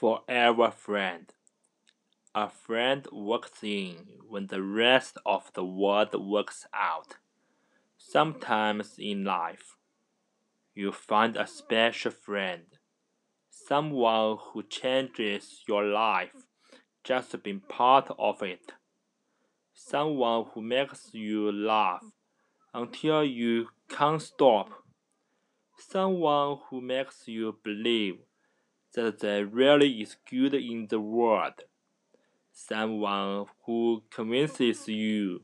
Forever friend. A friend works in when the rest of the world works out. Sometimes in life, you find a special friend, someone who changes your life just being part of it, someone who makes you laugh until you can't stop, someone who makes you believe that there really is good in the world, someone who convinces you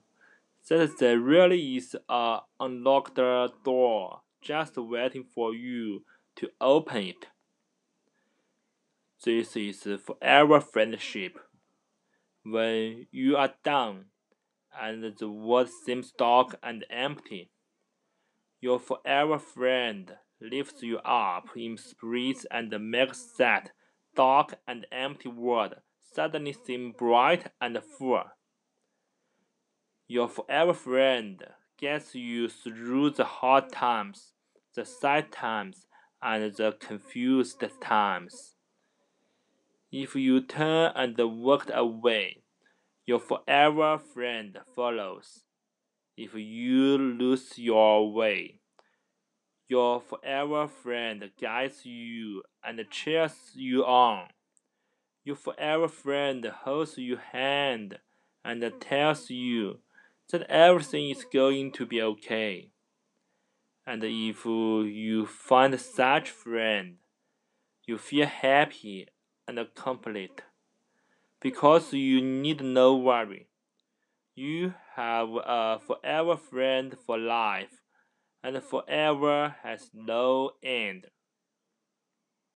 that there really is a unlocked door just waiting for you to open it. This is forever friendship. When you are down and the world seems dark and empty, your forever friend lifts you up in spirit and makes that dark and empty world suddenly seem bright and full. Your forever friend gets you through the hard times, the sad times, and the confused times. If you turn and walk away, your forever friend follows. If you lose your way, your forever friend guides you and cheers you on. Your forever friend holds your hand and tells you that everything is going to be okay. And if you find such friend, you feel happy and complete because you need no worry. You have a forever friend for life and forever has no end.